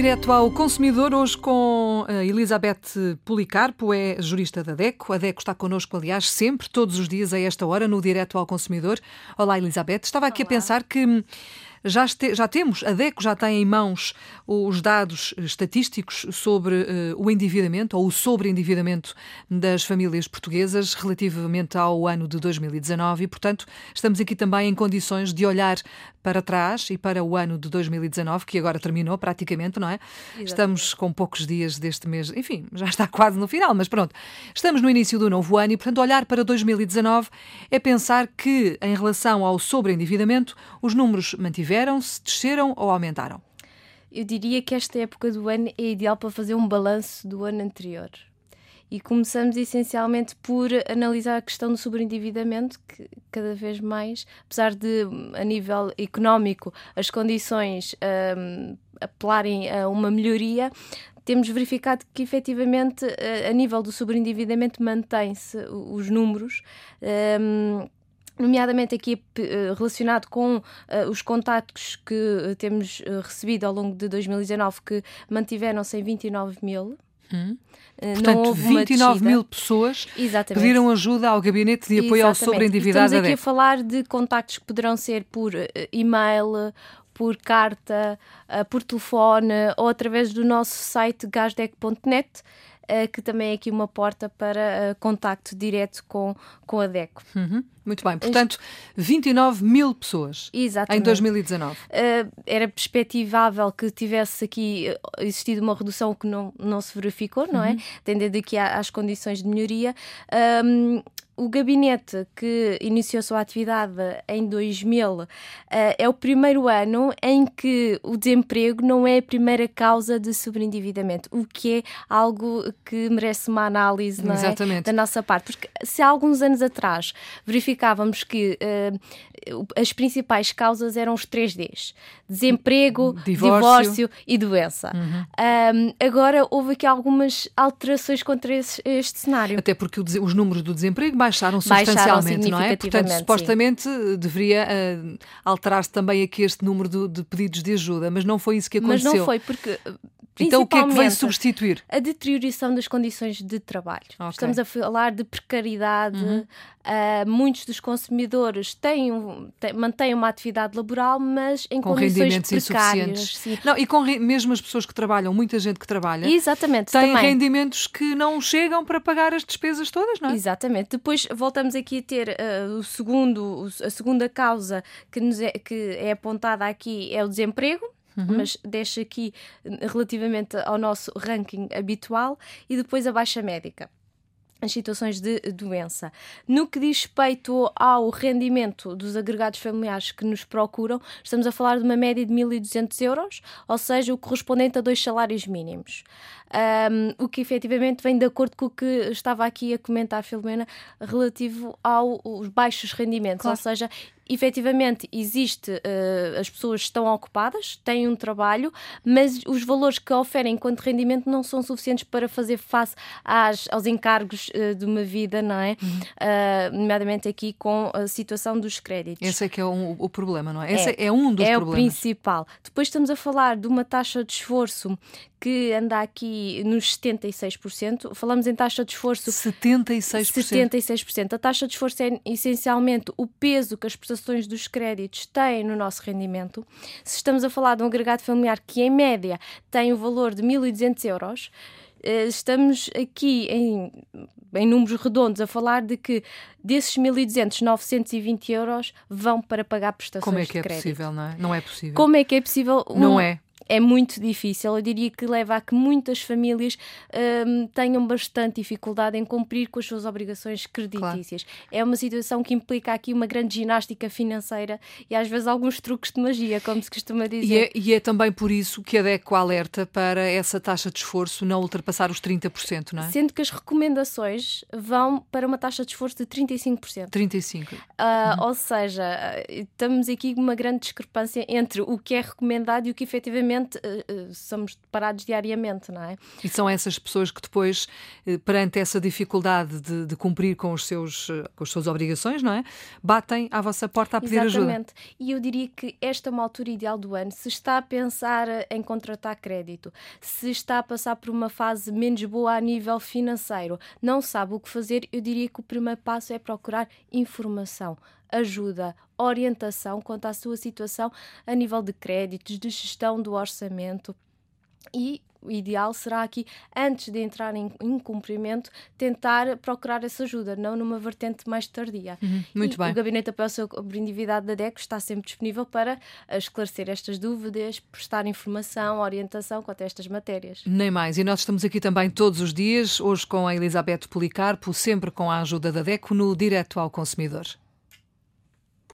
Direto ao consumidor, hoje com a Elizabeth Policarpo, é jurista da DECO. A DECO está connosco, aliás, sempre, todos os dias, a esta hora, no Direto ao Consumidor. Olá, Elizabeth. Estava aqui Olá. a pensar que já, este, já temos, a DECO já tem em mãos os dados estatísticos sobre uh, o endividamento ou o sobreendividamento das famílias portuguesas relativamente ao ano de 2019 e, portanto, estamos aqui também em condições de olhar para trás e para o ano de 2019, que agora terminou praticamente, não é? Exatamente. Estamos com poucos dias deste mês, enfim, já está quase no final, mas pronto. Estamos no início do novo ano e, portanto, olhar para 2019 é pensar que, em relação ao sobreendividamento, os números mantiveram-se, desceram ou aumentaram? Eu diria que esta época do ano é ideal para fazer um balanço do ano anterior e começamos essencialmente por analisar a questão do sobreendividamento, que cada vez mais, apesar de a nível económico as condições um, apelarem a uma melhoria, temos verificado que efetivamente a nível do sobreendividamento mantém-se os números. Um, nomeadamente aqui eh, relacionado com uh, os contactos que temos uh, recebido ao longo de 2019, que mantiveram-se em 29 mil. Hum. Portanto, 29 mil pessoas Exatamente. pediram ajuda ao Gabinete de Apoio Exatamente. ao Sobreendividado. Estamos aqui a falar de contactos que poderão ser por e-mail, por carta, por telefone ou através do nosso site gasdec.net que também é aqui uma porta para contacto direto com, com a DECO. Uhum. Muito bem, portanto, 29 mil pessoas Exatamente. em 2019. Uh, era perspectivável que tivesse aqui eh, existido uma redução que não, não se verificou, não é? uhum. é? Tendendo aqui às condições de melhoria. Um, o gabinete que iniciou sua atividade em 2000 uh, eh, é o primeiro ano em que o desemprego não é a primeira causa de sobreendividamento, o que é algo que merece uma análise é? da nossa parte. Porque se há alguns anos atrás verificávamos que uh, as principais causas eram os três Ds: desemprego, divórcio, divórcio e doença. Uhum. Um, agora houve aqui algumas alterações contra esse, este cenário. Até porque os números do desemprego baixaram substancialmente, não é? Portanto, supostamente sim. deveria uh, alterar-se também aqui este número de, de, pedidos de ajuda, mas não foi isso que aconteceu. Mas não foi, porque então o que é que vem substituir? A deterioração das condições de trabalho. Okay. Estamos a falar de precariedade. Uhum. Uh, muitos dos consumidores têm, têm, mantêm uma atividade laboral, mas em com condições precárias. Sim. Não, e com mesmo as pessoas que trabalham, muita gente que trabalha, Exatamente, têm também. rendimentos que não chegam para pagar as despesas todas, não é? Exatamente. Depois voltamos aqui a ter uh, o segundo, a segunda causa que, é, que é apontada aqui é o desemprego uhum. mas deixa aqui relativamente ao nosso ranking habitual e depois a baixa médica as situações de doença. No que diz respeito ao rendimento dos agregados familiares que nos procuram, estamos a falar de uma média de 1.200 euros, ou seja, o correspondente a dois salários mínimos. Um, o que efetivamente vem de acordo com o que estava aqui a comentar a Filomena relativo aos baixos rendimentos, claro. ou seja, efetivamente existe, uh, as pessoas estão ocupadas, têm um trabalho, mas os valores que oferem enquanto rendimento não são suficientes para fazer face às, aos encargos uh, de uma vida, não é? Uhum. Uh, nomeadamente aqui com a situação dos créditos. Esse é que é um, o problema, não é? Esse é, é um dos é problemas. É o principal. Depois estamos a falar de uma taxa de esforço que anda aqui nos 76%. Falamos em taxa de esforço. 76%. 76%. A taxa de esforço é essencialmente o peso que as prestações dos créditos têm no nosso rendimento. Se estamos a falar de um agregado familiar que, em média, tem o valor de 1.200 euros, eh, estamos aqui em, em números redondos a falar de que desses 1.200, 920 euros vão para pagar prestações Como é que é possível, não é? Não é possível. Como é que é possível? Não é é muito difícil. Eu diria que leva a que muitas famílias um, tenham bastante dificuldade em cumprir com as suas obrigações creditícias. Claro. É uma situação que implica aqui uma grande ginástica financeira e às vezes alguns truques de magia, como se costuma dizer. E é, e é também por isso que a DECO alerta para essa taxa de esforço não ultrapassar os 30%, não é? Sendo que as recomendações vão para uma taxa de esforço de 35%. 35%. Uh, uhum. Ou seja, estamos aqui com uma grande discrepância entre o que é recomendado e o que efetivamente infelizmente uh, somos parados diariamente, não é? E são essas pessoas que depois, perante essa dificuldade de, de cumprir com, os seus, com as suas obrigações, não é? Batem à vossa porta a pedir Exatamente. ajuda. Exatamente. E eu diria que esta é uma altura ideal do ano. Se está a pensar em contratar crédito, se está a passar por uma fase menos boa a nível financeiro, não sabe o que fazer, eu diria que o primeiro passo é procurar informação ajuda, orientação quanto à sua situação a nível de créditos, de gestão do orçamento e o ideal será aqui, antes de entrar em, em cumprimento, tentar procurar essa ajuda, não numa vertente mais tardia. Uhum, muito e bem. O Gabinete Apoio à Sobreventividade da DECO está sempre disponível para esclarecer estas dúvidas, prestar informação, orientação quanto a estas matérias. Nem mais. E nós estamos aqui também todos os dias, hoje com a Elizabeth Policarpo, sempre com a ajuda da DECO, no Direto ao Consumidor.